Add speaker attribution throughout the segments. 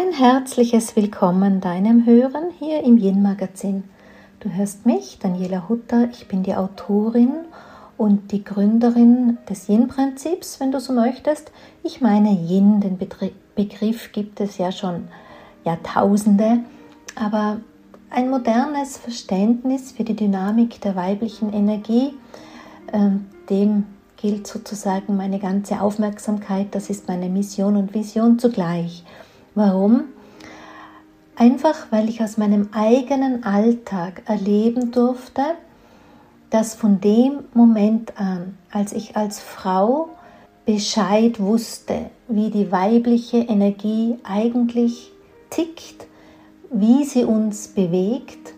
Speaker 1: Ein herzliches Willkommen deinem Hören hier im Yin Magazin. Du hörst mich, Daniela Hutter, ich bin die Autorin und die Gründerin des Yin-Prinzips, wenn du so möchtest. Ich meine Yin, den Begriff gibt es ja schon Jahrtausende, aber ein modernes Verständnis für die Dynamik der weiblichen Energie, äh, dem gilt sozusagen meine ganze Aufmerksamkeit, das ist meine Mission und Vision zugleich. Warum? Einfach weil ich aus meinem eigenen Alltag erleben durfte, dass von dem Moment an, als ich als Frau Bescheid wusste, wie die weibliche Energie eigentlich tickt, wie sie uns bewegt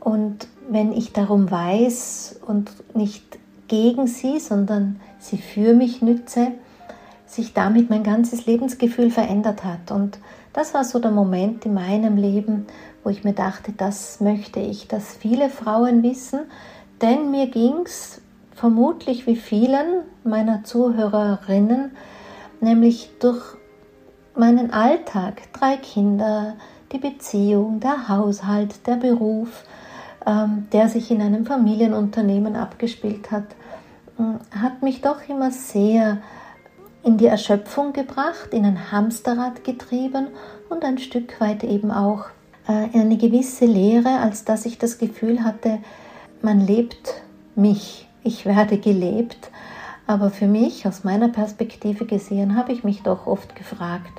Speaker 1: und wenn ich darum weiß und nicht gegen sie, sondern sie für mich nütze, sich damit mein ganzes Lebensgefühl verändert hat. Und das war so der Moment in meinem Leben, wo ich mir dachte, das möchte ich, dass viele Frauen wissen, denn mir ging es vermutlich wie vielen meiner Zuhörerinnen, nämlich durch meinen Alltag, drei Kinder, die Beziehung, der Haushalt, der Beruf, ähm, der sich in einem Familienunternehmen abgespielt hat, hat mich doch immer sehr in die Erschöpfung gebracht, in ein Hamsterrad getrieben und ein Stück weit eben auch äh, in eine gewisse Leere, als dass ich das Gefühl hatte, man lebt mich, ich werde gelebt. Aber für mich, aus meiner Perspektive gesehen, habe ich mich doch oft gefragt,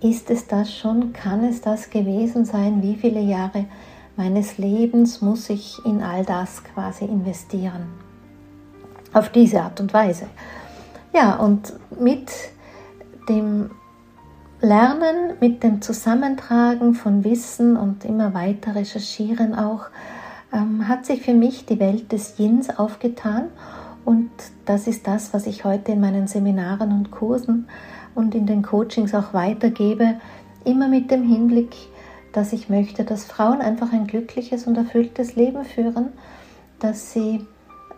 Speaker 1: ist es das schon? Kann es das gewesen sein? Wie viele Jahre meines Lebens muss ich in all das quasi investieren? Auf diese Art und Weise. Ja, und mit dem Lernen, mit dem Zusammentragen von Wissen und immer weiter recherchieren auch, ähm, hat sich für mich die Welt des Yins aufgetan. Und das ist das, was ich heute in meinen Seminaren und Kursen und in den Coachings auch weitergebe, immer mit dem Hinblick, dass ich möchte, dass Frauen einfach ein glückliches und erfülltes Leben führen, dass sie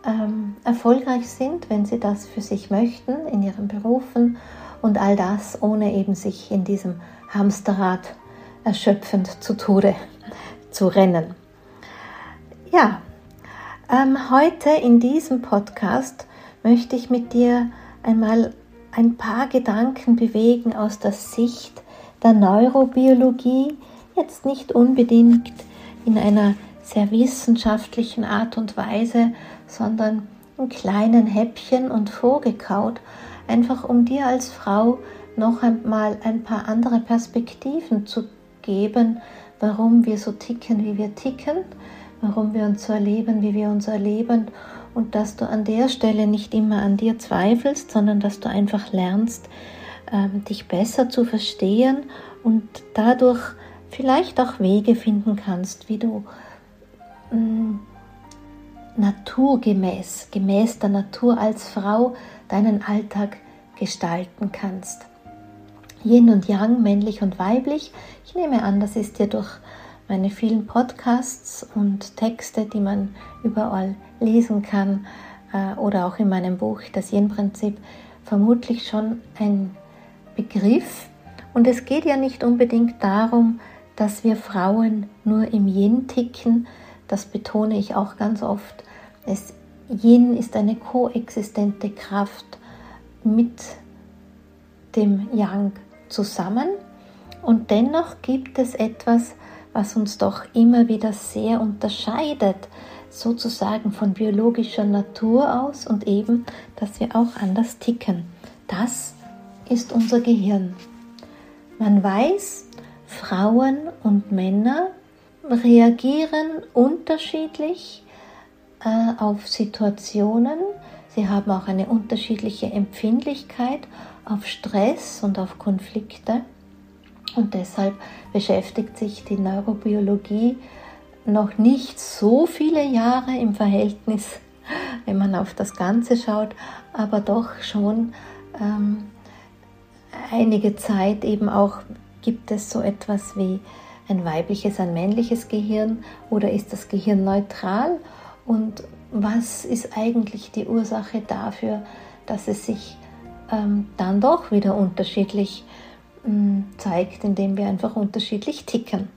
Speaker 1: ähm, erfolgreich sind, wenn sie das für sich möchten, in ihren Berufen und all das, ohne eben sich in diesem Hamsterrad erschöpfend zu Tode zu rennen. Ja, ähm, heute in diesem Podcast möchte ich mit dir einmal ein paar Gedanken bewegen aus der Sicht der Neurobiologie, jetzt nicht unbedingt in einer sehr wissenschaftlichen Art und Weise, sondern in kleinen Häppchen und vorgekaut, einfach um dir als Frau noch einmal ein paar andere Perspektiven zu geben, warum wir so ticken, wie wir ticken, warum wir uns so erleben, wie wir uns erleben und dass du an der Stelle nicht immer an dir zweifelst, sondern dass du einfach lernst, ähm, dich besser zu verstehen und dadurch vielleicht auch Wege finden kannst, wie du mm, naturgemäß, gemäß der Natur als Frau deinen Alltag gestalten kannst. Yin und Yang, männlich und weiblich. Ich nehme an, das ist dir durch meine vielen Podcasts und Texte, die man überall lesen kann, äh, oder auch in meinem Buch Das Yin-Prinzip, vermutlich schon ein Begriff. Und es geht ja nicht unbedingt darum, dass wir Frauen nur im Yin ticken, das betone ich auch ganz oft. Es, Yin ist eine koexistente Kraft mit dem Yang zusammen und dennoch gibt es etwas, was uns doch immer wieder sehr unterscheidet, sozusagen von biologischer Natur aus und eben, dass wir auch anders ticken. Das ist unser Gehirn. Man weiß, Frauen und Männer reagieren unterschiedlich äh, auf Situationen. Sie haben auch eine unterschiedliche Empfindlichkeit auf Stress und auf Konflikte. Und deshalb beschäftigt sich die Neurobiologie noch nicht so viele Jahre im Verhältnis, wenn man auf das Ganze schaut, aber doch schon ähm, einige Zeit eben auch gibt es so etwas wie ein weibliches, ein männliches Gehirn oder ist das Gehirn neutral und was ist eigentlich die Ursache dafür, dass es sich ähm, dann doch wieder unterschiedlich mm, zeigt, indem wir einfach unterschiedlich ticken.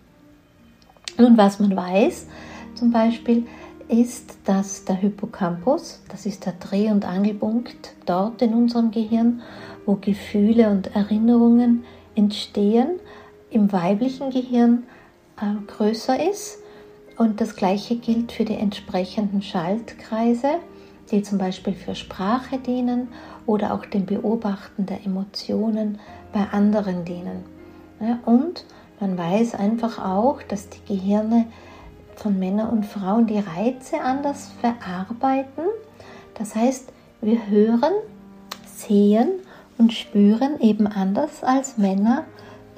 Speaker 1: Nun, was man weiß, zum Beispiel, ist, dass der Hippocampus, das ist der Dreh- und Angelpunkt dort in unserem Gehirn, wo Gefühle und Erinnerungen entstehen, im weiblichen Gehirn äh, größer ist. Und das gleiche gilt für die entsprechenden Schaltkreise, die zum Beispiel für Sprache dienen oder auch dem Beobachten der Emotionen bei anderen dienen. Ja, und man weiß einfach auch, dass die Gehirne von Männern und Frauen die Reize anders verarbeiten. Das heißt, wir hören, sehen und spüren eben anders als Männer.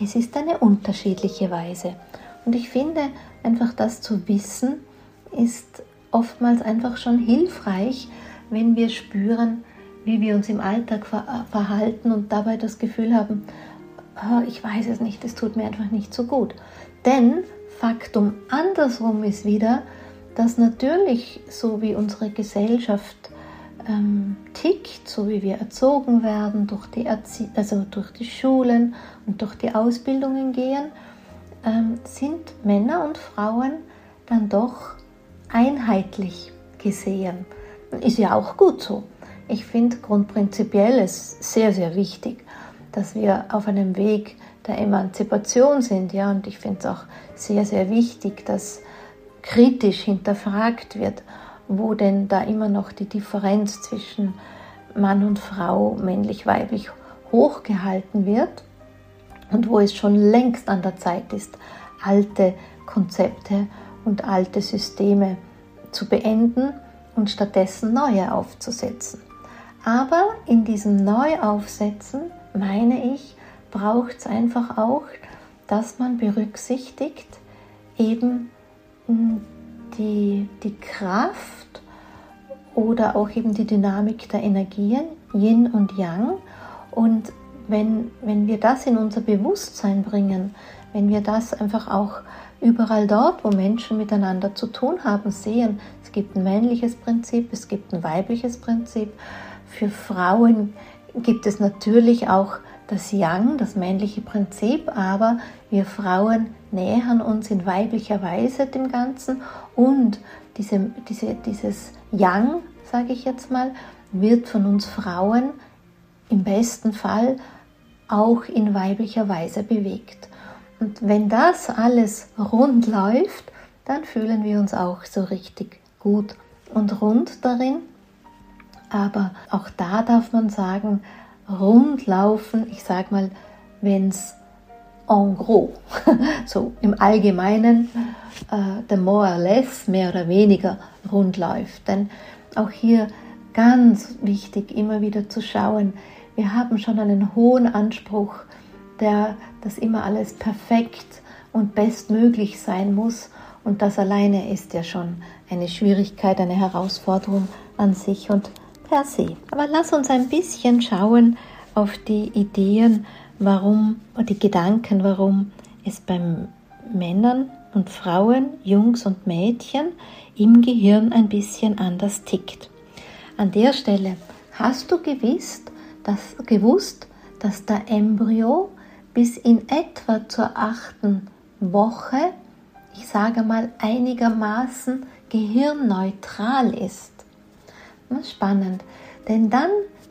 Speaker 1: Es ist eine unterschiedliche Weise. Und ich finde, einfach das zu wissen, ist oftmals einfach schon hilfreich, wenn wir spüren, wie wir uns im Alltag verhalten und dabei das Gefühl haben, oh, ich weiß es nicht, es tut mir einfach nicht so gut. Denn Faktum andersrum ist wieder, dass natürlich so wie unsere Gesellschaft ähm, tickt, so wie wir erzogen werden, durch die, Erzie also durch die Schulen und durch die Ausbildungen gehen, ähm, sind Männer und Frauen dann doch einheitlich gesehen. Ist ja auch gut so. Ich finde grundprinzipiell es sehr, sehr wichtig, dass wir auf einem Weg der Emanzipation sind. Ja? Und ich finde es auch sehr, sehr wichtig, dass kritisch hinterfragt wird, wo denn da immer noch die Differenz zwischen Mann und Frau, männlich-weiblich, hochgehalten wird und wo es schon längst an der Zeit ist, alte Konzepte und alte Systeme zu beenden und stattdessen neue aufzusetzen. Aber in diesem Neuaufsetzen, meine ich, braucht es einfach auch, dass man berücksichtigt eben hm, die, die Kraft oder auch eben die Dynamik der Energien, Yin und Yang. Und wenn, wenn wir das in unser Bewusstsein bringen, wenn wir das einfach auch überall dort, wo Menschen miteinander zu tun haben, sehen, es gibt ein männliches Prinzip, es gibt ein weibliches Prinzip. Für Frauen gibt es natürlich auch das Yang, das männliche Prinzip, aber wir Frauen nähern uns in weiblicher Weise dem Ganzen und diese, diese, dieses Yang, sage ich jetzt mal, wird von uns Frauen im besten Fall auch in weiblicher Weise bewegt. Und wenn das alles rund läuft, dann fühlen wir uns auch so richtig gut und rund darin. Aber auch da darf man sagen, rund laufen, ich sage mal, wenn es en gros, so im Allgemeinen, äh, the more or less, mehr oder weniger rund läuft. Denn auch hier ganz wichtig, immer wieder zu schauen, wir haben schon einen hohen Anspruch, der, dass immer alles perfekt und bestmöglich sein muss. Und das alleine ist ja schon eine Schwierigkeit, eine Herausforderung an sich. Und per se. Aber lass uns ein bisschen schauen auf die Ideen, warum, die Gedanken, warum es beim Männern und Frauen, Jungs und Mädchen im Gehirn ein bisschen anders tickt. An der Stelle hast du gewusst, dass, gewusst, dass der Embryo bis in etwa zur achten Woche, ich sage mal einigermaßen gehirnneutral ist. Spannend, denn dann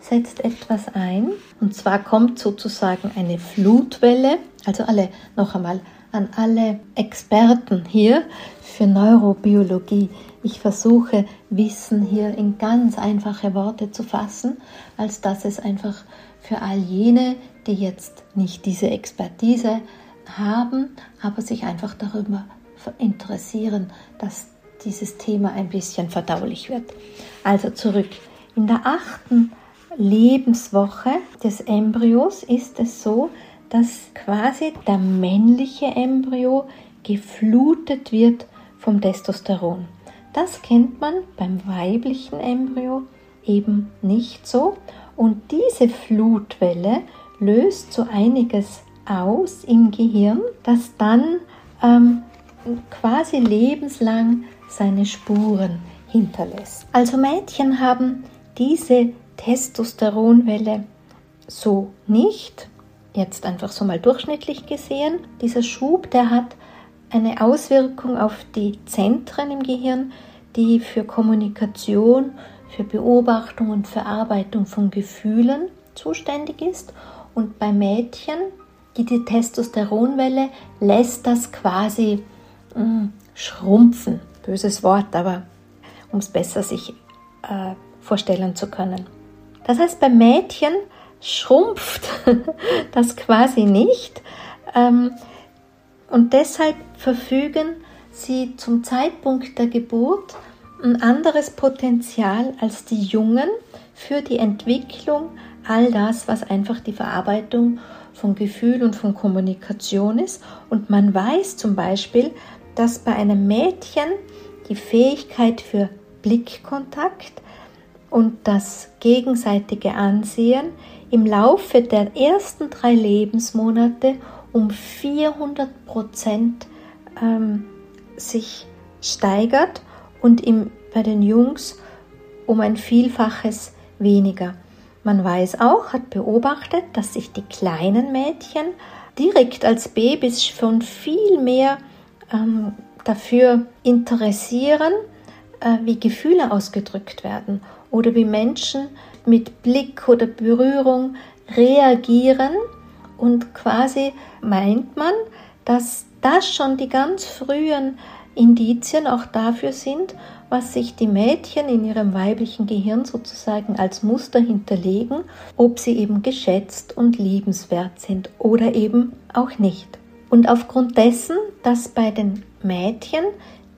Speaker 1: setzt etwas ein und zwar kommt sozusagen eine Flutwelle, also alle noch einmal an alle Experten hier für Neurobiologie. Ich versuche Wissen hier in ganz einfache Worte zu fassen, als dass es einfach für all jene, die jetzt nicht diese Expertise haben, aber sich einfach darüber interessieren, dass dieses Thema ein bisschen verdaulich wird. Also zurück. In der achten Lebenswoche des Embryos ist es so, dass quasi der männliche Embryo geflutet wird vom Testosteron. Das kennt man beim weiblichen Embryo eben nicht so. Und diese Flutwelle löst so einiges aus im Gehirn, das dann ähm, quasi lebenslang seine Spuren hinterlässt. Also Mädchen haben diese Testosteronwelle so nicht. jetzt einfach so mal durchschnittlich gesehen, dieser Schub, der hat eine Auswirkung auf die Zentren im Gehirn, die für Kommunikation, für Beobachtung und Verarbeitung von Gefühlen zuständig ist. Und bei Mädchen, die, die Testosteronwelle lässt das quasi mh, mm, schrumpfen. Böses Wort, aber um es besser sich äh, vorstellen zu können. Das heißt, bei Mädchen schrumpft das quasi nicht. Ähm, und deshalb verfügen sie zum Zeitpunkt der Geburt ein anderes Potenzial als die Jungen für die Entwicklung all das, was einfach die Verarbeitung von Gefühl und von Kommunikation ist. Und man weiß zum Beispiel, dass bei einem Mädchen die Fähigkeit für Blickkontakt und das gegenseitige Ansehen im Laufe der ersten drei Lebensmonate um 400 Prozent ähm, sich steigert und im, bei den Jungs um ein Vielfaches weniger. Man weiß auch, hat beobachtet, dass sich die kleinen Mädchen direkt als Babys schon viel mehr ähm, dafür interessieren, äh, wie Gefühle ausgedrückt werden oder wie Menschen mit Blick oder Berührung reagieren und quasi meint man, dass das schon die ganz frühen Indizien auch dafür sind, was sich die Mädchen in ihrem weiblichen Gehirn sozusagen als Muster hinterlegen, ob sie eben geschätzt und liebenswert sind oder eben auch nicht. Und aufgrund dessen, dass bei den Mädchen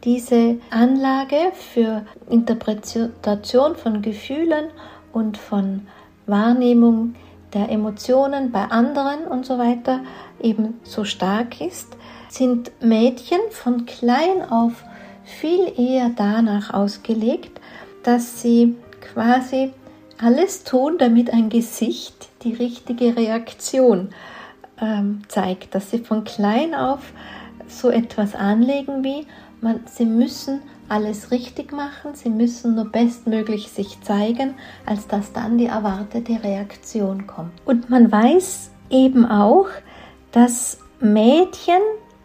Speaker 1: diese Anlage für Interpretation von Gefühlen und von Wahrnehmung der Emotionen bei anderen und so weiter eben so stark ist, sind Mädchen von klein auf viel eher danach ausgelegt, dass sie quasi alles tun, damit ein Gesicht die richtige Reaktion ähm, zeigt, dass sie von klein auf so etwas anlegen wie, man, sie müssen alles richtig machen, sie müssen nur bestmöglich sich zeigen, als dass dann die erwartete Reaktion kommt. Und man weiß eben auch, dass Mädchen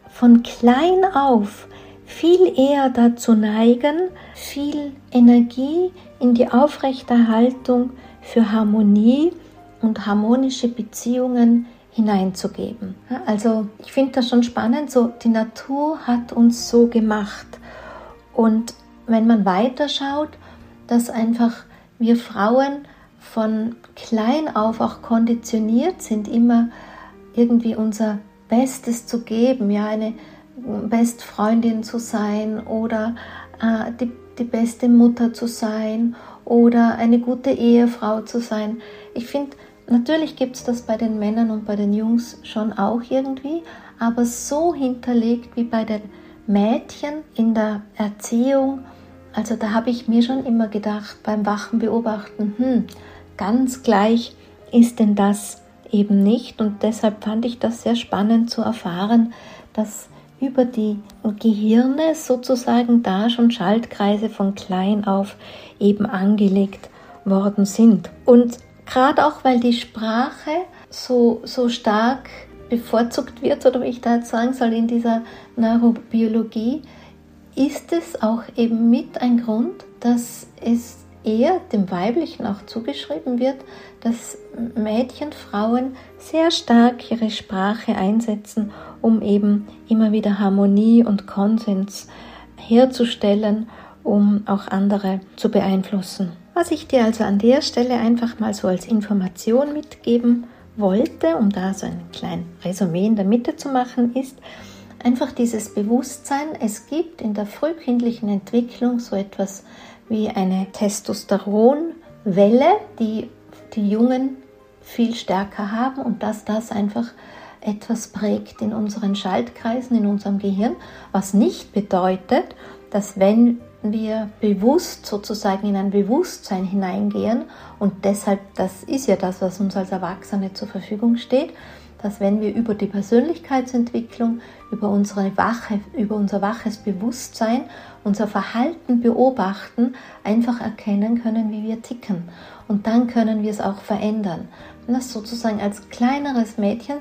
Speaker 1: von klein auf viel eher dazu neigen, viel Energie in die Aufrechterhaltung für Harmonie und harmonische Beziehungen hineinzugeben. Also ich finde das schon spannend, so die Natur hat uns so gemacht. Und wenn man weiterschaut, dass einfach wir Frauen von klein auf auch konditioniert sind, immer irgendwie unser Bestes zu geben, ja, eine Bestfreundin zu sein oder äh, die, die beste Mutter zu sein oder eine gute Ehefrau zu sein. Ich finde, natürlich gibt es das bei den Männern und bei den Jungs schon auch irgendwie, aber so hinterlegt wie bei den Mädchen in der Erziehung, also da habe ich mir schon immer gedacht beim wachen Beobachten, hm, ganz gleich ist denn das eben nicht. Und deshalb fand ich das sehr spannend zu erfahren, dass über die Gehirne sozusagen da schon Schaltkreise von klein auf eben angelegt worden sind. Und gerade auch, weil die Sprache so, so stark bevorzugt wird, oder wie ich da jetzt sagen soll, in dieser Neurobiologie, ist es auch eben mit ein Grund, dass es eher dem Weiblichen auch zugeschrieben wird, dass Mädchen, Frauen sehr stark ihre Sprache einsetzen, um eben immer wieder Harmonie und Konsens herzustellen, um auch andere zu beeinflussen. Was ich dir also an der Stelle einfach mal so als Information mitgeben wollte, um da so ein kleines Resümee in der Mitte zu machen, ist einfach dieses Bewusstsein, es gibt in der frühkindlichen Entwicklung so etwas wie eine Testosteronwelle, die die Jungen viel stärker haben und dass das einfach etwas prägt in unseren Schaltkreisen, in unserem Gehirn, was nicht bedeutet, dass wenn wir bewusst sozusagen in ein Bewusstsein hineingehen und deshalb, das ist ja das, was uns als Erwachsene zur Verfügung steht, dass wenn wir über die Persönlichkeitsentwicklung, über, unsere wache, über unser waches Bewusstsein, unser Verhalten beobachten, einfach erkennen können, wie wir ticken. Und dann können wir es auch verändern. Und das sozusagen als kleineres Mädchen,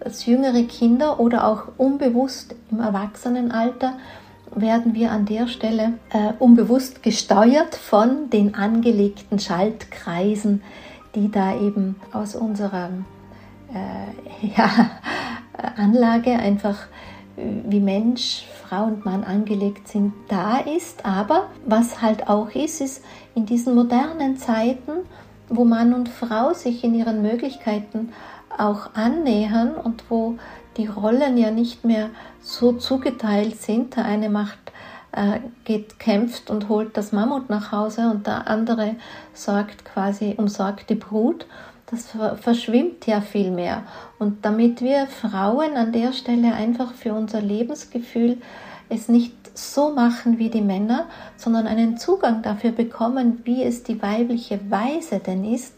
Speaker 1: als jüngere Kinder oder auch unbewusst im Erwachsenenalter werden wir an der Stelle äh, unbewusst gesteuert von den angelegten Schaltkreisen, die da eben aus unserer äh, ja, Anlage einfach wie Mensch, Frau und Mann angelegt sind, da ist. Aber was halt auch ist, ist in diesen modernen Zeiten, wo Mann und Frau sich in ihren Möglichkeiten auch annähern und wo die Rollen ja nicht mehr so zugeteilt sind. Der eine macht, äh, geht, kämpft und holt das Mammut nach Hause und der andere sorgt quasi, umsorgt die Brut. Das verschwimmt ja viel mehr. Und damit wir Frauen an der Stelle einfach für unser Lebensgefühl es nicht so machen wie die Männer, sondern einen Zugang dafür bekommen, wie es die weibliche Weise denn ist,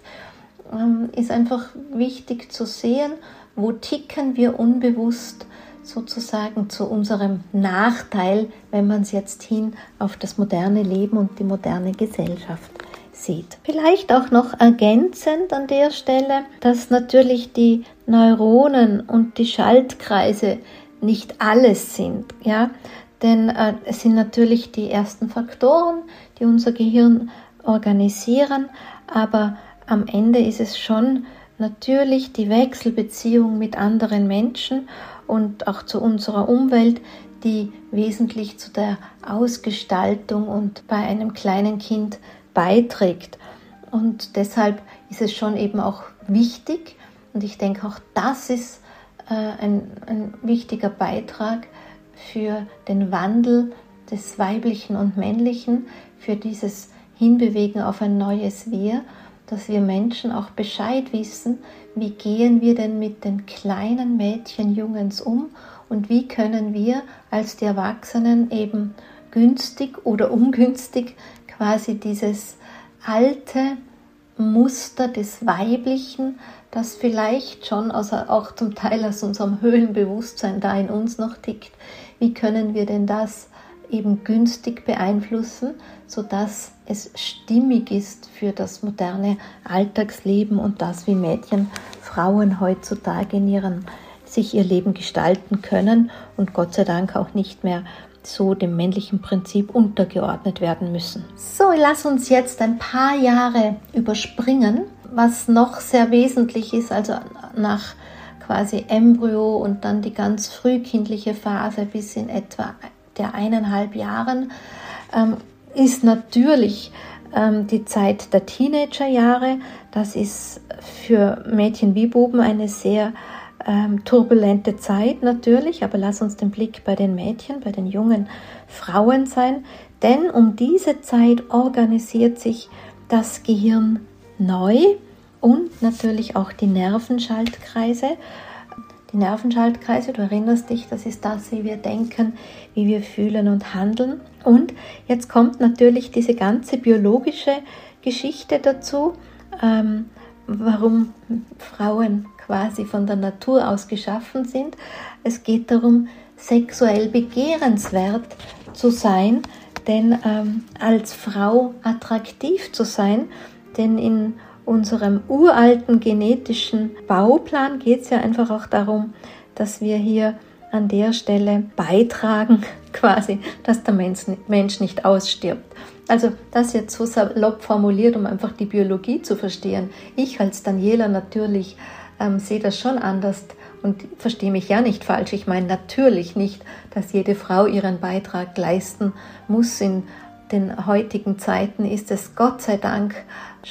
Speaker 1: ähm, ist einfach wichtig zu sehen, wo ticken wir unbewusst sozusagen zu unserem Nachteil, wenn man es jetzt hin auf das moderne Leben und die moderne Gesellschaft sieht. Vielleicht auch noch ergänzend an der Stelle, dass natürlich die Neuronen und die Schaltkreise nicht alles sind, ja, denn äh, es sind natürlich die ersten Faktoren, die unser Gehirn organisieren, aber am Ende ist es schon natürlich die Wechselbeziehung mit anderen Menschen und auch zu unserer Umwelt, die wesentlich zu der Ausgestaltung und bei einem kleinen Kind beiträgt. Und deshalb ist es schon eben auch wichtig, und ich denke auch das ist äh, ein, ein wichtiger Beitrag für den Wandel des Weiblichen und Männlichen, für dieses Hinbewegen auf ein neues Wir dass wir Menschen auch Bescheid wissen, wie gehen wir denn mit den kleinen Mädchen, Jungens um und wie können wir als die Erwachsenen eben günstig oder ungünstig quasi dieses alte Muster des Weiblichen, das vielleicht schon aus, auch zum Teil aus unserem Höhlenbewusstsein da in uns noch tickt, wie können wir denn das eben günstig beeinflussen, sodass es stimmig ist für das moderne Alltagsleben und das, wie Mädchen, Frauen heutzutage in ihren, sich ihr Leben gestalten können und Gott sei Dank auch nicht mehr so dem männlichen Prinzip untergeordnet werden müssen. So, lass uns jetzt ein paar Jahre überspringen, was noch sehr wesentlich ist, also nach quasi Embryo und dann die ganz frühkindliche Phase bis in etwa der eineinhalb Jahren ähm, ist natürlich ähm, die Zeit der Teenagerjahre. Das ist für Mädchen wie Buben eine sehr ähm, turbulente Zeit natürlich, aber lass uns den Blick bei den Mädchen, bei den jungen Frauen sein, denn um diese Zeit organisiert sich das Gehirn neu und natürlich auch die Nervenschaltkreise die Nervenschaltkreise, du erinnerst dich, das ist das, wie wir denken, wie wir fühlen und handeln. Und jetzt kommt natürlich diese ganze biologische Geschichte dazu, ähm, warum Frauen quasi von der Natur aus geschaffen sind. Es geht darum, sexuell begehrenswert zu sein, denn ähm, als Frau attraktiv zu sein, denn in unserem uralten genetischen Bauplan geht es ja einfach auch darum, dass wir hier an der Stelle beitragen, quasi, dass der Mensch nicht ausstirbt. Also das jetzt so salopp formuliert, um einfach die Biologie zu verstehen. Ich als Daniela natürlich ähm, sehe das schon anders und verstehe mich ja nicht falsch. Ich meine natürlich nicht, dass jede Frau ihren Beitrag leisten muss in den heutigen Zeiten ist es Gott sei Dank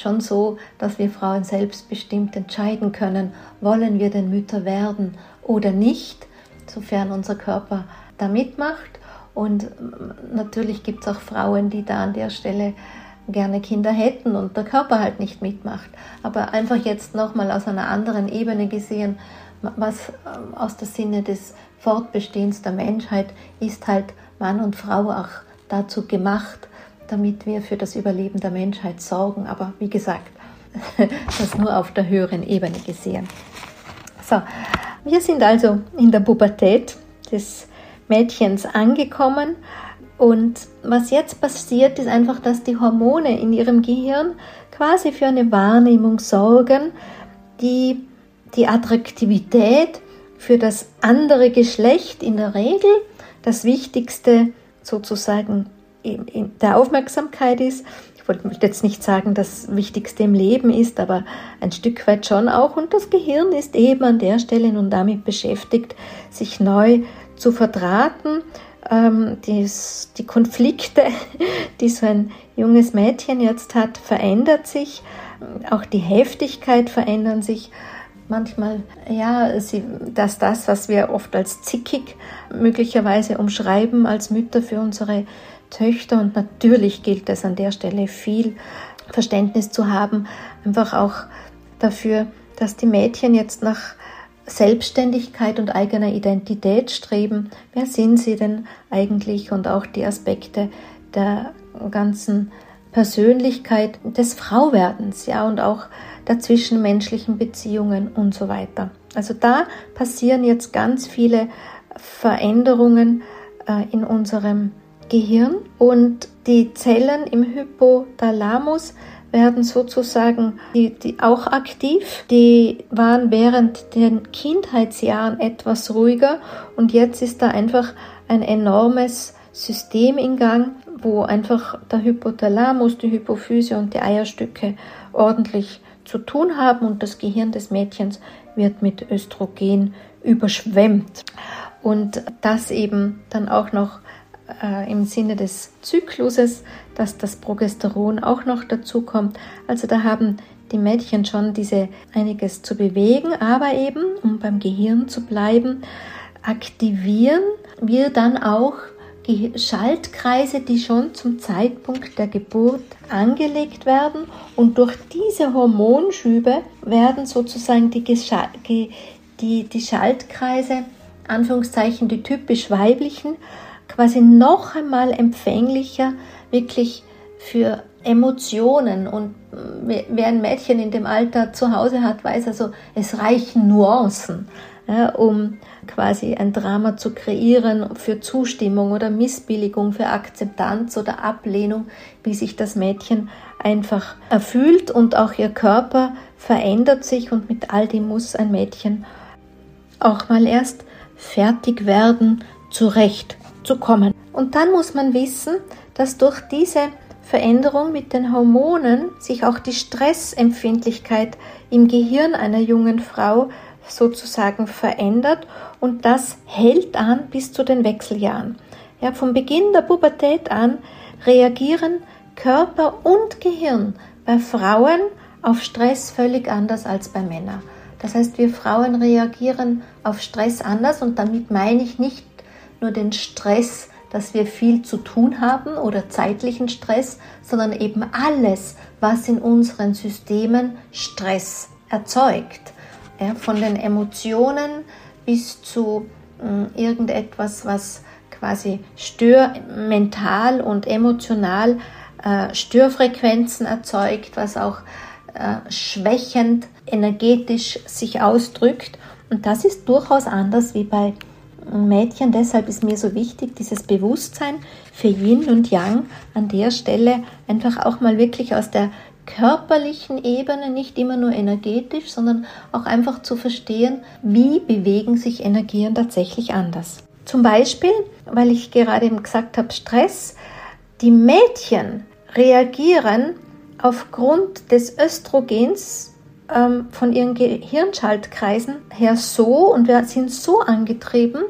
Speaker 1: schon so, dass wir Frauen selbstbestimmt entscheiden können, wollen wir denn Mütter werden oder nicht, sofern unser Körper da mitmacht. Und natürlich gibt es auch Frauen, die da an der Stelle gerne Kinder hätten und der Körper halt nicht mitmacht. Aber einfach jetzt nochmal aus einer anderen Ebene gesehen, was ähm, aus der Sinne des Fortbestehens der Menschheit ist halt Mann und Frau auch dazu gemacht, damit wir für das Überleben der Menschheit sorgen. Aber wie gesagt, das nur auf der höheren Ebene gesehen. So, Wir sind also in der Pubertät des Mädchens angekommen und was jetzt passiert, ist einfach, dass die Hormone in ihrem Gehirn quasi für eine Wahrnehmung sorgen, die die Attraktivität für das andere Geschlecht in der Regel das Wichtigste sozusagen in der Aufmerksamkeit ist. Ich wollte jetzt nicht sagen, das Wichtigste im Leben ist, aber ein Stück weit schon auch. Und das Gehirn ist eben an der Stelle nun damit beschäftigt, sich neu zu verdrahten. Ähm, die Konflikte, die so ein junges Mädchen jetzt hat, verändert sich. Auch die Heftigkeit verändern sich manchmal, ja, sie, dass das, was wir oft als zickig möglicherweise umschreiben als Mütter für unsere Töchter und natürlich gilt es an der Stelle viel Verständnis zu haben, einfach auch dafür, dass die Mädchen jetzt nach Selbstständigkeit und eigener Identität streben. Wer sind sie denn eigentlich? Und auch die Aspekte der ganzen Persönlichkeit des Frauwerdens, ja, und auch der zwischenmenschlichen Beziehungen und so weiter. Also da passieren jetzt ganz viele Veränderungen äh, in unserem Gehirn und die Zellen im Hypothalamus werden sozusagen die, die auch aktiv. Die waren während den Kindheitsjahren etwas ruhiger und jetzt ist da einfach ein enormes System in Gang, wo einfach der Hypothalamus, die Hypophyse und die Eierstücke ordentlich zu tun haben und das Gehirn des Mädchens wird mit Östrogen überschwemmt. Und das eben dann auch noch äh, im Sinne des Zykluses, dass das Progesteron auch noch dazu kommt. Also da haben die Mädchen schon diese einiges zu bewegen, aber eben, um beim Gehirn zu bleiben, aktivieren wir dann auch Schaltkreise, die schon zum Zeitpunkt der Geburt angelegt werden und durch diese Hormonschübe werden sozusagen die, die, die Schaltkreise, Anführungszeichen die typisch weiblichen, quasi noch einmal empfänglicher wirklich für Emotionen. Und wer ein Mädchen in dem Alter zu Hause hat, weiß also, es reichen Nuancen ja, um quasi ein Drama zu kreieren für Zustimmung oder Missbilligung, für Akzeptanz oder Ablehnung, wie sich das Mädchen einfach erfüllt und auch ihr Körper verändert sich und mit all dem muss ein Mädchen auch mal erst fertig werden, zurecht zu kommen. Und dann muss man wissen, dass durch diese Veränderung mit den Hormonen sich auch die Stressempfindlichkeit im Gehirn einer jungen Frau sozusagen verändert und das hält an bis zu den Wechseljahren. Ja, vom Beginn der Pubertät an reagieren Körper und Gehirn bei Frauen auf Stress völlig anders als bei Männern. Das heißt, wir Frauen reagieren auf Stress anders und damit meine ich nicht nur den Stress, dass wir viel zu tun haben oder zeitlichen Stress, sondern eben alles, was in unseren Systemen Stress erzeugt ja, von den Emotionen bis zu äh, irgendetwas, was quasi stör mental und emotional äh, Störfrequenzen erzeugt, was auch äh, schwächend energetisch sich ausdrückt. Und das ist durchaus anders wie bei Mädchen. Deshalb ist mir so wichtig, dieses Bewusstsein für Yin und Yang an der Stelle einfach auch mal wirklich aus der körperlichen Ebene, nicht immer nur energetisch, sondern auch einfach zu verstehen, wie bewegen sich Energien tatsächlich anders. Zum Beispiel, weil ich gerade eben gesagt habe, Stress, die Mädchen reagieren aufgrund des Östrogens ähm, von ihren Gehirnschaltkreisen her so und wir sind so angetrieben,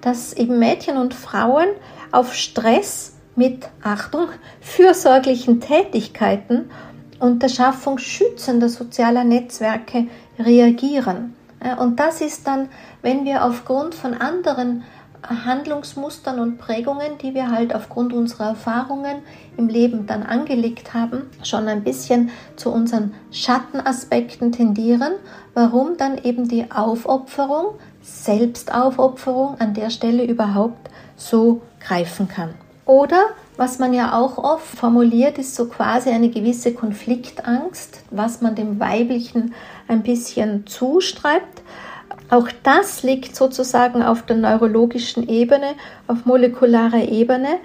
Speaker 1: dass eben Mädchen und Frauen auf Stress mit Achtung fürsorglichen Tätigkeiten und der Schaffung schützender sozialer Netzwerke reagieren. Und das ist dann, wenn wir aufgrund von anderen Handlungsmustern und Prägungen, die wir halt aufgrund unserer Erfahrungen im Leben dann angelegt haben, schon ein bisschen zu unseren Schattenaspekten tendieren, warum dann eben die Aufopferung, Selbstaufopferung an der Stelle überhaupt so greifen kann. Oder was man ja auch oft formuliert, ist so quasi eine gewisse Konfliktangst, was man dem Weiblichen ein bisschen zuschreibt. Auch das liegt sozusagen auf der neurologischen Ebene, auf molekularer Ebene,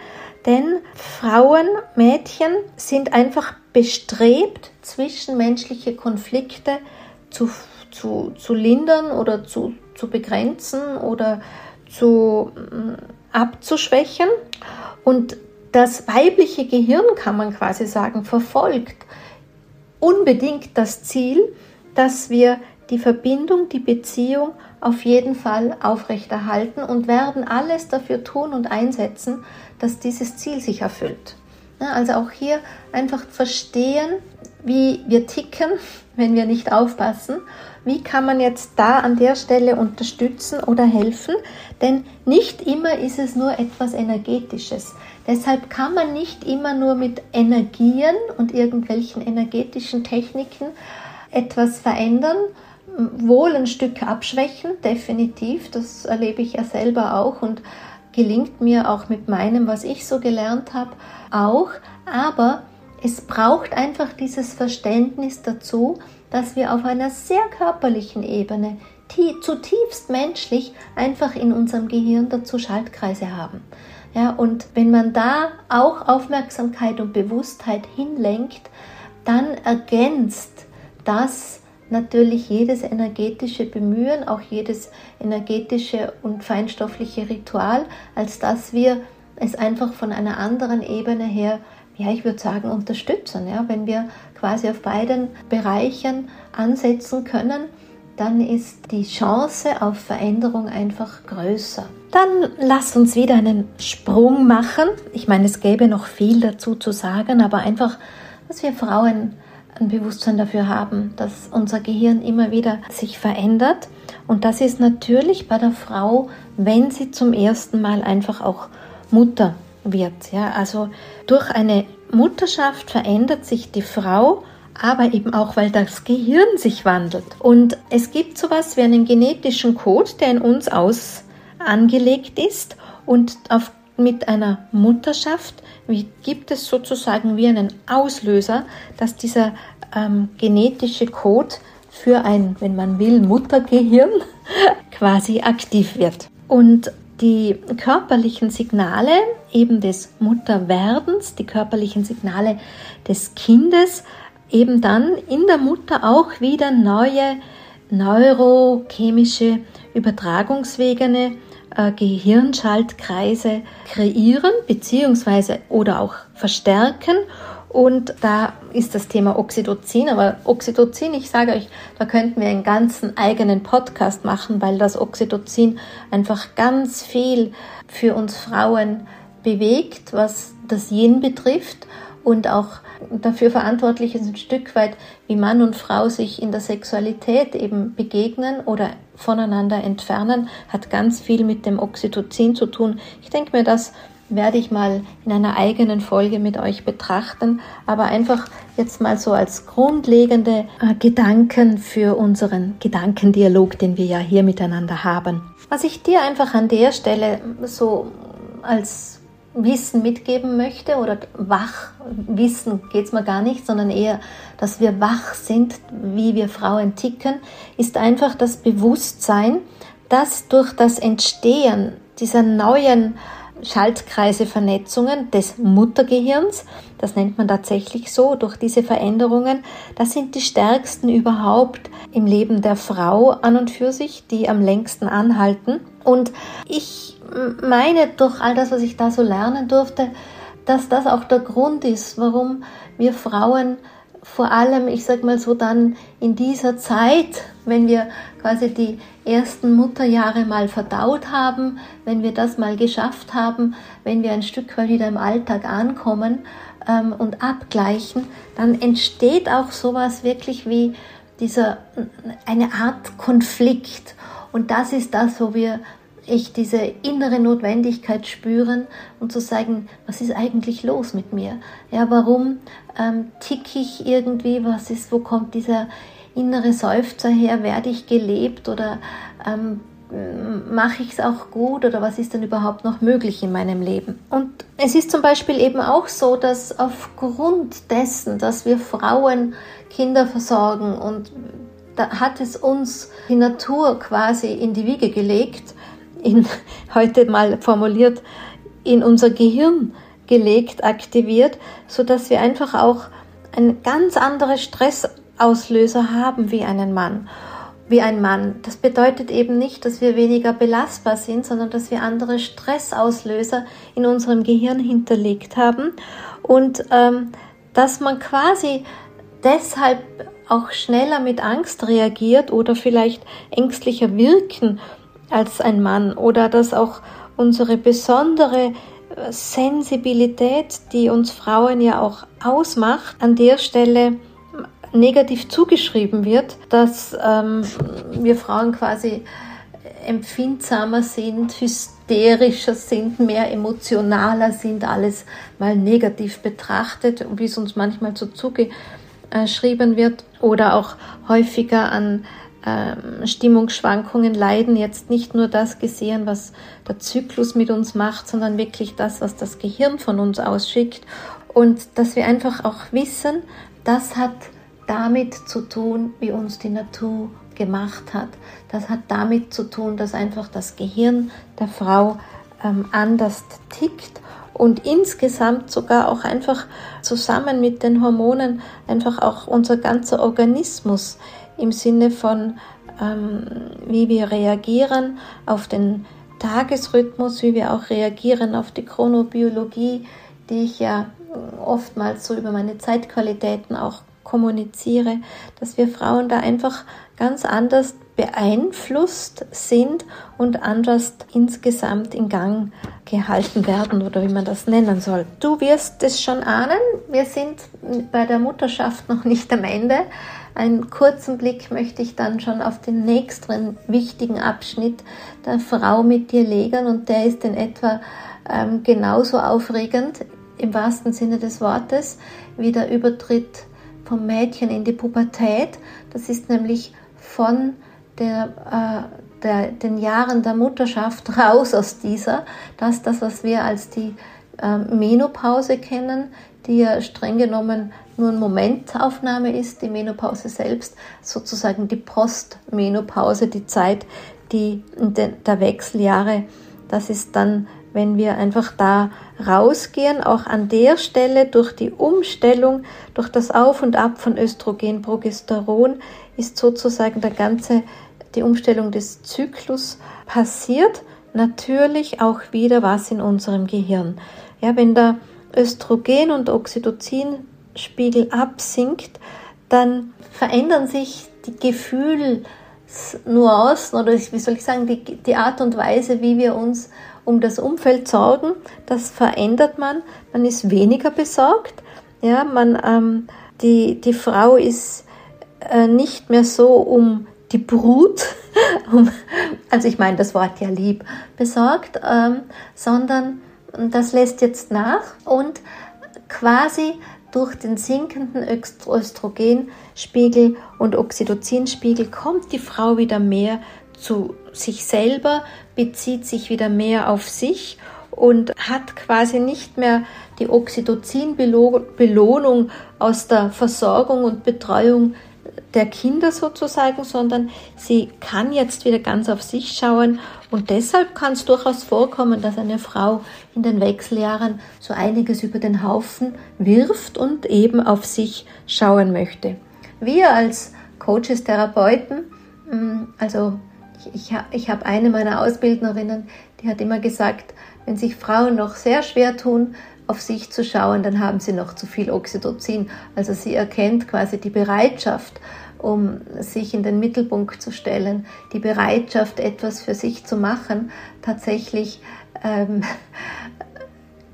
Speaker 1: denn Frauen, Mädchen sind einfach bestrebt, zwischenmenschliche Konflikte zu, zu, zu lindern oder zu, zu begrenzen oder zu mm, abzuschwächen. Und das weibliche Gehirn, kann man quasi sagen, verfolgt unbedingt das Ziel, dass wir die Verbindung, die Beziehung auf jeden Fall aufrechterhalten und werden alles dafür tun und einsetzen, dass dieses Ziel sich erfüllt. Also auch hier einfach verstehen, wie wir ticken, wenn wir nicht aufpassen. Wie kann man jetzt da an der Stelle unterstützen oder helfen? Denn nicht immer ist es nur etwas Energetisches. Deshalb kann man nicht immer nur mit Energien und irgendwelchen energetischen Techniken etwas verändern, wohl ein Stück abschwächen, definitiv. Das erlebe ich ja selber auch und gelingt mir auch mit meinem, was ich so gelernt habe, auch. Aber es braucht einfach dieses Verständnis dazu, dass wir auf einer sehr körperlichen Ebene, zutiefst menschlich, einfach in unserem Gehirn dazu Schaltkreise haben. Ja, und wenn man da auch Aufmerksamkeit und Bewusstheit hinlenkt, dann ergänzt das natürlich jedes energetische Bemühen, auch jedes energetische und feinstoffliche Ritual, als dass wir es einfach von einer anderen Ebene her, ja, ich würde sagen, unterstützen. Ja? Wenn wir quasi auf beiden Bereichen ansetzen können, dann ist die Chance auf Veränderung einfach größer. Dann lass uns wieder einen Sprung machen. Ich meine, es gäbe noch viel dazu zu sagen, aber einfach, dass wir Frauen ein Bewusstsein dafür haben, dass unser Gehirn immer wieder sich verändert. Und das ist natürlich bei der Frau, wenn sie zum ersten Mal einfach auch Mutter wird. Ja, also durch eine Mutterschaft verändert sich die Frau, aber eben auch, weil das Gehirn sich wandelt. Und es gibt sowas wie einen genetischen Code, der in uns aus angelegt ist und auf, mit einer Mutterschaft wie, gibt es sozusagen wie einen Auslöser, dass dieser ähm, genetische Code für ein, wenn man will, Muttergehirn quasi aktiv wird. Und die körperlichen Signale eben des Mutterwerdens, die körperlichen Signale des Kindes, eben dann in der Mutter auch wieder neue neurochemische Übertragungswege äh, Gehirnschaltkreise kreieren bzw. oder auch verstärken. Und da ist das Thema Oxytocin. Aber Oxytocin, ich sage euch, da könnten wir einen ganzen eigenen Podcast machen, weil das Oxytocin einfach ganz viel für uns Frauen bewegt, was das Yin betrifft und auch dafür verantwortlich ist ein Stück weit, wie Mann und Frau sich in der Sexualität eben begegnen oder voneinander entfernen, hat ganz viel mit dem Oxytocin zu tun. Ich denke mir, das werde ich mal in einer eigenen Folge mit euch betrachten, aber einfach jetzt mal so als grundlegende äh, Gedanken für unseren Gedankendialog, den wir ja hier miteinander haben. Was ich dir einfach an der Stelle so als Wissen mitgeben möchte oder wach, Wissen geht es mir gar nicht, sondern eher, dass wir wach sind, wie wir Frauen ticken, ist einfach das Bewusstsein, dass durch das Entstehen dieser neuen Schaltkreise-Vernetzungen des Muttergehirns, das nennt man tatsächlich so, durch diese Veränderungen, das sind die stärksten überhaupt im Leben der Frau an und für sich, die am längsten anhalten. Und ich meine durch all das, was ich da so lernen durfte, dass das auch der Grund ist, warum wir Frauen vor allem, ich sag mal so dann in dieser Zeit, wenn wir quasi die ersten Mutterjahre mal verdaut haben, wenn wir das mal geschafft haben, wenn wir ein Stück weit wieder im Alltag ankommen ähm, und abgleichen, dann entsteht auch sowas wirklich wie dieser eine Art Konflikt. Und das ist das, wo wir echt diese innere Notwendigkeit spüren und zu sagen, was ist eigentlich los mit mir? Ja, warum ähm, tick ich irgendwie? Was ist, wo kommt dieser innere Seufzer her? Werde ich gelebt oder ähm, mache ich es auch gut oder was ist denn überhaupt noch möglich in meinem Leben? Und es ist zum Beispiel eben auch so, dass aufgrund dessen, dass wir Frauen Kinder versorgen und da hat es uns die Natur quasi in die Wiege gelegt, in, heute mal formuliert, in unser Gehirn gelegt, aktiviert, so dass wir einfach auch ein ganz andere Stressauslöser haben wie einen Mann wie ein Mann. Das bedeutet eben nicht, dass wir weniger belastbar sind, sondern dass wir andere Stressauslöser in unserem Gehirn hinterlegt haben und ähm, dass man quasi deshalb auch schneller mit Angst reagiert oder vielleicht ängstlicher wirken als ein Mann oder dass auch unsere besondere äh, Sensibilität, die uns Frauen ja auch ausmacht, an der Stelle negativ zugeschrieben wird, dass ähm, wir Frauen quasi empfindsamer sind, hysterischer sind, mehr emotionaler sind, alles mal negativ betrachtet, wie es uns manchmal so zugeschrieben wird, oder auch häufiger an ähm, Stimmungsschwankungen leiden. Jetzt nicht nur das gesehen, was der Zyklus mit uns macht, sondern wirklich das, was das Gehirn von uns ausschickt. Und dass wir einfach auch wissen, das hat damit zu tun, wie uns die Natur gemacht hat. Das hat damit zu tun, dass einfach das Gehirn der Frau ähm, anders tickt und insgesamt sogar auch einfach zusammen mit den Hormonen einfach auch unser ganzer Organismus im Sinne von, ähm, wie wir reagieren auf den Tagesrhythmus, wie wir auch reagieren auf die Chronobiologie, die ich ja oftmals so über meine Zeitqualitäten auch kommuniziere, dass wir Frauen da einfach ganz anders beeinflusst sind und anders insgesamt in Gang gehalten werden oder wie man das nennen soll. Du wirst es schon ahnen, wir sind bei der Mutterschaft noch nicht am Ende. Einen kurzen Blick möchte ich dann schon auf den nächsten wichtigen Abschnitt der Frau mit dir legen und der ist in etwa ähm, genauso aufregend im wahrsten Sinne des Wortes wie der Übertritt vom Mädchen in die Pubertät. Das ist nämlich von der, äh, der, den Jahren der Mutterschaft raus aus dieser. Das ist das, was wir als die äh, Menopause kennen, die ja streng genommen nur eine Momentaufnahme ist, die Menopause selbst, sozusagen die Postmenopause, die Zeit, die der Wechseljahre, das ist dann wenn wir einfach da rausgehen, auch an der Stelle durch die Umstellung, durch das Auf und Ab von Östrogen, Progesteron, ist sozusagen der ganze, die Umstellung des Zyklus passiert. Natürlich auch wieder was in unserem Gehirn. Ja, wenn der Östrogen- und Oxytocinspiegel absinkt, dann verändern sich die Gefühlsnuancen oder wie soll ich sagen, die, die Art und Weise, wie wir uns um das Umfeld sorgen. Das verändert man. Man ist weniger besorgt. Ja, man, ähm, die, die Frau ist äh, nicht mehr so um die Brut, um, also ich meine das Wort ja lieb, besorgt, ähm, sondern das lässt jetzt nach und quasi durch den sinkenden Östrogenspiegel und Oxytocinspiegel kommt die Frau wieder mehr zu sich selber, bezieht sich wieder mehr auf sich und hat quasi nicht mehr die Oxytocin-Belohnung aus der Versorgung und Betreuung der Kinder sozusagen, sondern sie kann jetzt wieder ganz auf sich schauen und deshalb kann es durchaus vorkommen, dass eine Frau in den Wechseljahren so einiges über den Haufen wirft und eben auf sich schauen möchte. Wir als Coaches, Therapeuten, mm, also ich, ich habe eine meiner Ausbildnerinnen, die hat immer gesagt, wenn sich Frauen noch sehr schwer tun, auf sich zu schauen, dann haben sie noch zu viel Oxytocin. Also sie erkennt quasi die Bereitschaft, um sich in den Mittelpunkt zu stellen, die Bereitschaft, etwas für sich zu machen, tatsächlich ähm,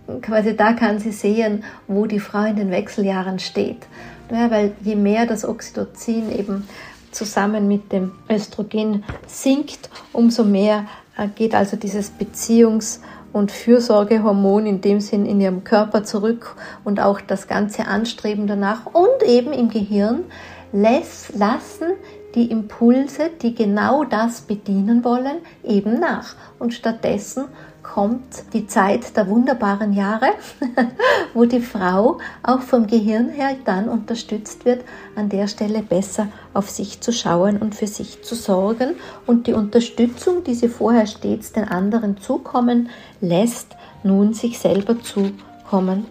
Speaker 1: quasi da kann sie sehen, wo die Frau in den Wechseljahren steht. Ja, weil je mehr das Oxytocin eben zusammen mit dem Östrogen sinkt, umso mehr äh, geht also dieses Beziehungs- und Fürsorgehormon in dem Sinn in ihrem Körper zurück und auch das ganze Anstreben danach und eben im Gehirn lassen die Impulse, die genau das bedienen wollen, eben nach. Und stattdessen kommt die Zeit der wunderbaren Jahre, wo die Frau auch vom Gehirn her dann unterstützt wird, an der Stelle besser auf sich zu schauen und für sich zu sorgen und die Unterstützung, die sie vorher stets den anderen zukommen lässt, nun sich selber zukommen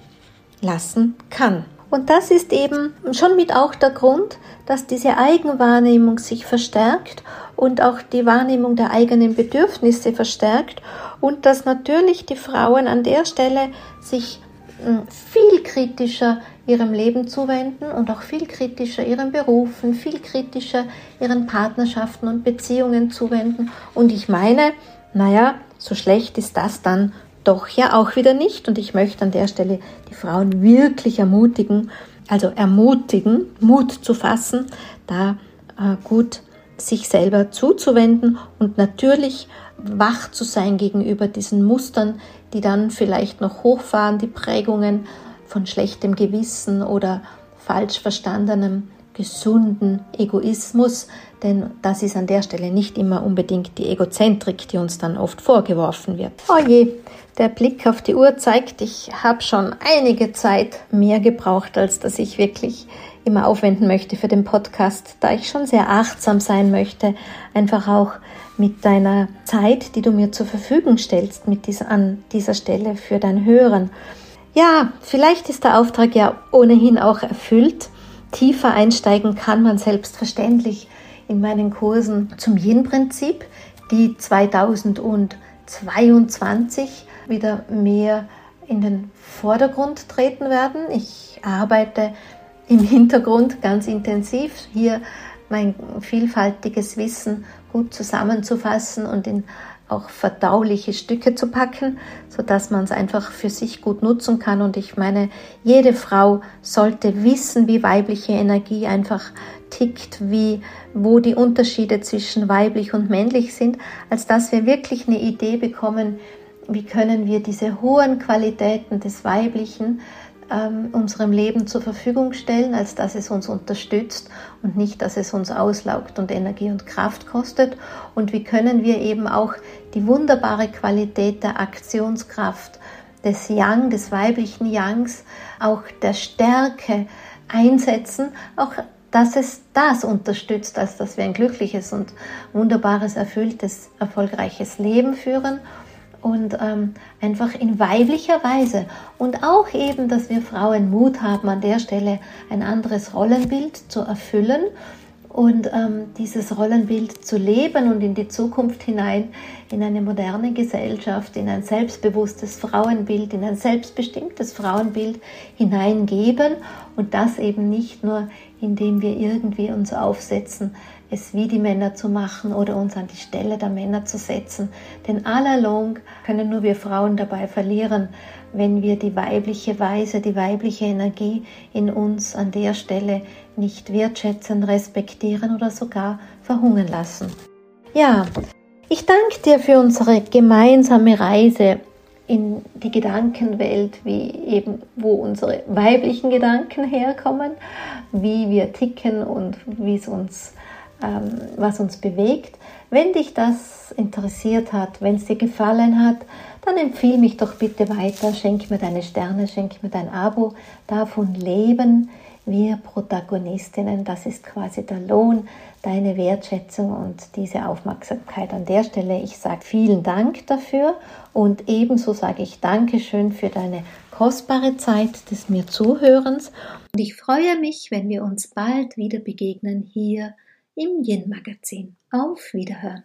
Speaker 1: lassen kann. Und das ist eben schon mit auch der Grund, dass diese Eigenwahrnehmung sich verstärkt und auch die Wahrnehmung der eigenen Bedürfnisse verstärkt und dass natürlich die Frauen an der Stelle sich hm, viel kritischer ihrem Leben zuwenden und auch viel kritischer ihren Berufen, viel kritischer ihren Partnerschaften und Beziehungen zuwenden. Und ich meine, naja, so schlecht ist das dann doch ja auch wieder nicht. Und ich möchte an der Stelle die Frauen wirklich ermutigen, also ermutigen, Mut zu fassen, da äh, gut sich selber zuzuwenden und natürlich wach zu sein gegenüber diesen Mustern, die dann vielleicht noch hochfahren, die Prägungen von schlechtem Gewissen oder falsch verstandenem gesunden Egoismus, denn das ist an der Stelle nicht immer unbedingt die Egozentrik, die uns dann oft vorgeworfen wird. Oh je, der Blick auf die Uhr zeigt, ich habe schon einige Zeit mehr gebraucht, als dass ich wirklich immer aufwenden möchte für den Podcast, da ich schon sehr achtsam sein möchte, einfach auch mit deiner Zeit, die du mir zur Verfügung stellst, mit dieser, an dieser Stelle für dein Hören. Ja, vielleicht ist der Auftrag ja ohnehin auch erfüllt. Tiefer einsteigen kann man selbstverständlich in meinen Kursen zum Yin-Prinzip, die 2022 wieder mehr in den Vordergrund treten werden. Ich arbeite im Hintergrund ganz intensiv hier mein vielfältiges Wissen gut zusammenzufassen und in auch verdauliche Stücke zu packen, so dass man es einfach für sich gut nutzen kann. Und ich meine, jede Frau sollte wissen, wie weibliche Energie einfach tickt, wie, wo die Unterschiede zwischen weiblich und männlich sind, als dass wir wirklich eine Idee bekommen, wie können wir diese hohen Qualitäten des Weiblichen ähm, unserem Leben zur Verfügung stellen, als dass es uns unterstützt und nicht, dass es uns auslaugt und Energie und Kraft kostet. Und wie können wir eben auch die wunderbare Qualität der Aktionskraft des Yang, des weiblichen Yangs, auch der Stärke einsetzen, auch dass es das unterstützt, als dass wir ein glückliches und wunderbares, erfülltes, erfolgreiches Leben führen und ähm, einfach in weiblicher Weise. Und auch eben, dass wir Frauen Mut haben, an der Stelle ein anderes Rollenbild zu erfüllen und ähm, dieses Rollenbild zu leben und in die Zukunft hinein, in eine moderne Gesellschaft, in ein selbstbewusstes Frauenbild, in ein selbstbestimmtes Frauenbild hineingeben und das eben nicht nur, indem wir irgendwie uns aufsetzen, es wie die Männer zu machen oder uns an die Stelle der Männer zu setzen. Denn allalong können nur wir Frauen dabei verlieren, wenn wir die weibliche Weise, die weibliche Energie in uns an der Stelle nicht wertschätzen, respektieren oder sogar verhungern lassen. Ja, ich danke dir für unsere gemeinsame Reise in die Gedankenwelt, wie eben wo unsere weiblichen Gedanken herkommen, wie wir ticken und wie es uns ähm, was uns bewegt. Wenn dich das interessiert hat, wenn es dir gefallen hat, dann empfehle mich doch bitte weiter, schenk mir deine Sterne, schenk mir dein Abo. Davon leben wir Protagonistinnen. Das ist quasi der Lohn, deine Wertschätzung und diese Aufmerksamkeit an der Stelle. Ich sage vielen Dank dafür und ebenso sage ich Dankeschön für deine kostbare Zeit des mir Zuhörens. Und ich freue mich, wenn wir uns bald wieder begegnen hier im Yin Magazin. Auf Wiederhören!